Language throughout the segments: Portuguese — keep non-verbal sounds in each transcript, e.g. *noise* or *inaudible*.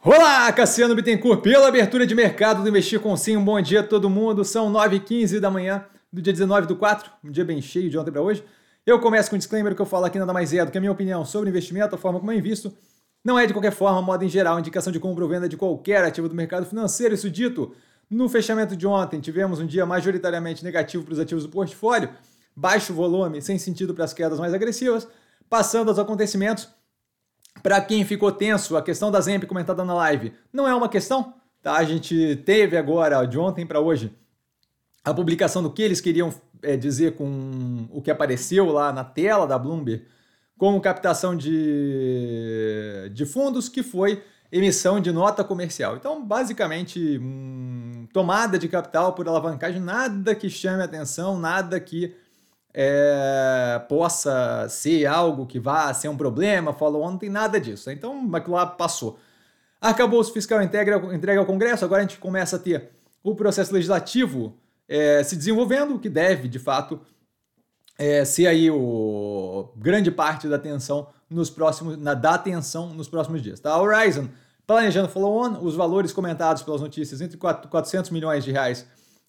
Olá, Cassiano Bittencourt, pela abertura de mercado do Investir com Sim. Um bom dia a todo mundo. São 9h15 da manhã do dia 19 do 4, um dia bem cheio de ontem para hoje. Eu começo com um disclaimer que eu falo aqui nada mais é do que a minha opinião sobre investimento, a forma como eu invisto. Não é de qualquer forma, modo em geral, indicação de compra ou venda de qualquer ativo do mercado financeiro. Isso dito, no fechamento de ontem tivemos um dia majoritariamente negativo para os ativos do portfólio, baixo volume, sem sentido para as quedas mais agressivas. Passando aos acontecimentos, para quem ficou tenso, a questão da Zemp comentada na live não é uma questão, tá? A gente teve agora, de ontem para hoje, a publicação do que eles queriam é, dizer com o que apareceu lá na tela da Bloomberg, como captação de, de fundos, que foi emissão de nota comercial. Então, basicamente, hum, tomada de capital por alavancagem, nada que chame atenção, nada que é, possa ser algo que vá ser um problema, follow-on, não tem nada disso. Então, aquilo lá passou. Arcabouço fiscal entrega, entrega ao Congresso, agora a gente começa a ter o processo legislativo é, se desenvolvendo, o que deve, de fato, é, ser aí o grande parte da atenção nos próximos, na, da atenção nos próximos dias. Tá? Horizon planejando follow-on, os valores comentados pelas notícias entre 400 milhões de reais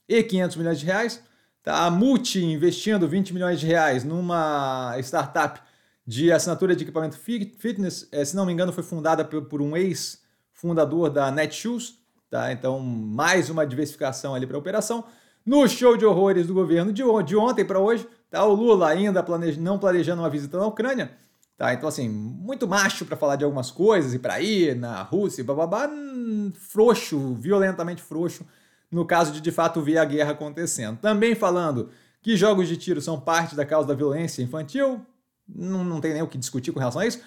e 500 milhões de reais. Tá? A Multi investindo 20 milhões de reais numa startup de assinatura de equipamento fitness, é, se não me engano, foi fundada por um ex-fundador da Netshoes, tá? Então, mais uma diversificação ali para a operação. No show de horrores do governo de, de ontem para hoje, tá? O Lula ainda planeja, não planejando uma visita na Ucrânia, tá? Então, assim, muito macho para falar de algumas coisas e para ir na Rússia, bababá, hum, frouxo, violentamente frouxo no caso de de fato ver a guerra acontecendo. Também falando que jogos de tiro são parte da causa da violência infantil, não, não tem nem o que discutir com relação a isso.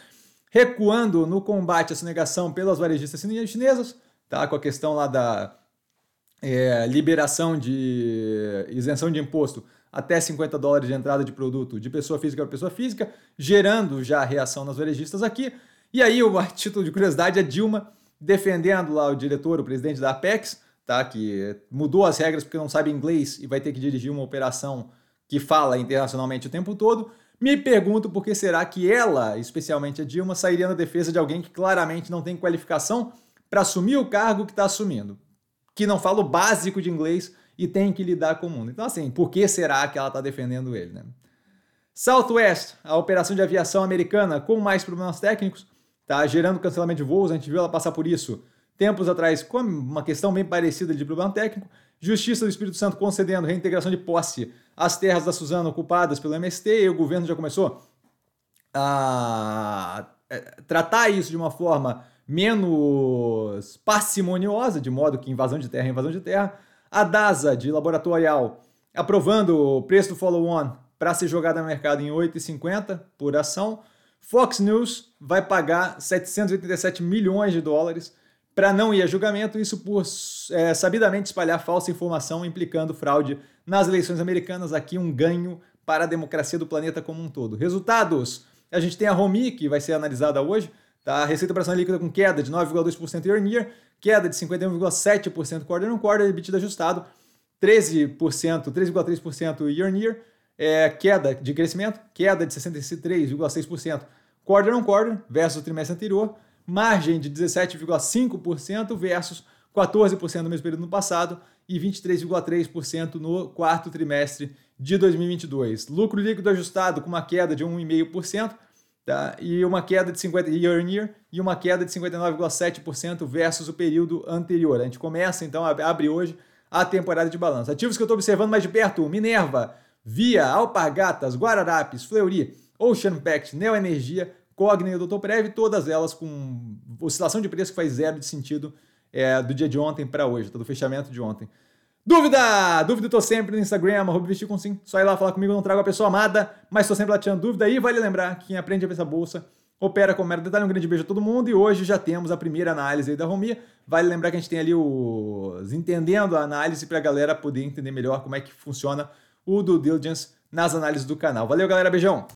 Recuando no combate à sonegação pelas varejistas chinesas, tá? com a questão lá da é, liberação de isenção de imposto até 50 dólares de entrada de produto de pessoa física para pessoa física, gerando já reação nas varejistas aqui. E aí, o *laughs* título de curiosidade é Dilma defendendo lá o diretor, o presidente da Apex, tá? que mudou as regras porque não sabe inglês e vai ter que dirigir uma operação que fala internacionalmente o tempo todo. Me pergunto por que será que ela, especialmente a Dilma, sairia na defesa de alguém que claramente não tem qualificação para assumir o cargo que está assumindo, que não fala o básico de inglês e tem que lidar com o mundo. Então, assim, por que será que ela está defendendo ele? Né? Southwest, a operação de aviação americana com mais problemas técnicos, tá gerando cancelamento de voos, a gente viu ela passar por isso tempos atrás com uma questão bem parecida de problema técnico, Justiça do Espírito Santo concedendo reintegração de posse às terras da Suzana ocupadas pelo MST, e o governo já começou a é, tratar isso de uma forma menos parcimoniosa, de modo que invasão de terra é invasão de terra. A DASA, de laboratorial, aprovando o preço do follow-on para ser jogada no mercado em 8,50 por ação. Fox News vai pagar 787 milhões de dólares para não ir a julgamento, isso por é, sabidamente espalhar falsa informação implicando fraude nas eleições americanas, aqui um ganho para a democracia do planeta como um todo. Resultados: a gente tem a Romi, que vai ser analisada hoje, tá? A receita operacional líquida com queda de 9,2% year on year, queda de 51,7% quarter on quarter, EBITDA ajustado 13%, 13,3% year on year, é, queda de crescimento, queda de 63,6% quarter on quarter versus o trimestre anterior margem de 17,5% versus 14% no mesmo período no passado e 23,3% no quarto trimestre de 2022. Lucro líquido ajustado com uma queda de 1,5%, tá? E uma queda de 50 year on year e uma queda de 59,7% versus o período anterior. A gente começa então abre hoje a temporada de balanço. Ativos que eu estou observando mais de perto: Minerva, Via, Alpargatas, Guararapes, Fleury, Ocean Pact, Neoenergia, Cogna e o Dr. Prev, todas elas com oscilação de preço que faz zero de sentido é, do dia de ontem para hoje, tá? do fechamento de ontem. Dúvida! Dúvida eu tô sempre no Instagram, arroba vestir com sim. Só ir lá falar comigo, não trago a pessoa amada, mas tô sempre lá tirando dúvida. E vale lembrar que quem aprende a essa bolsa opera com mero detalhe. Um grande beijo a todo mundo. E hoje já temos a primeira análise aí da Romia. Vale lembrar que a gente tem ali os entendendo a análise para a galera poder entender melhor como é que funciona o due diligence nas análises do canal. Valeu, galera. Beijão!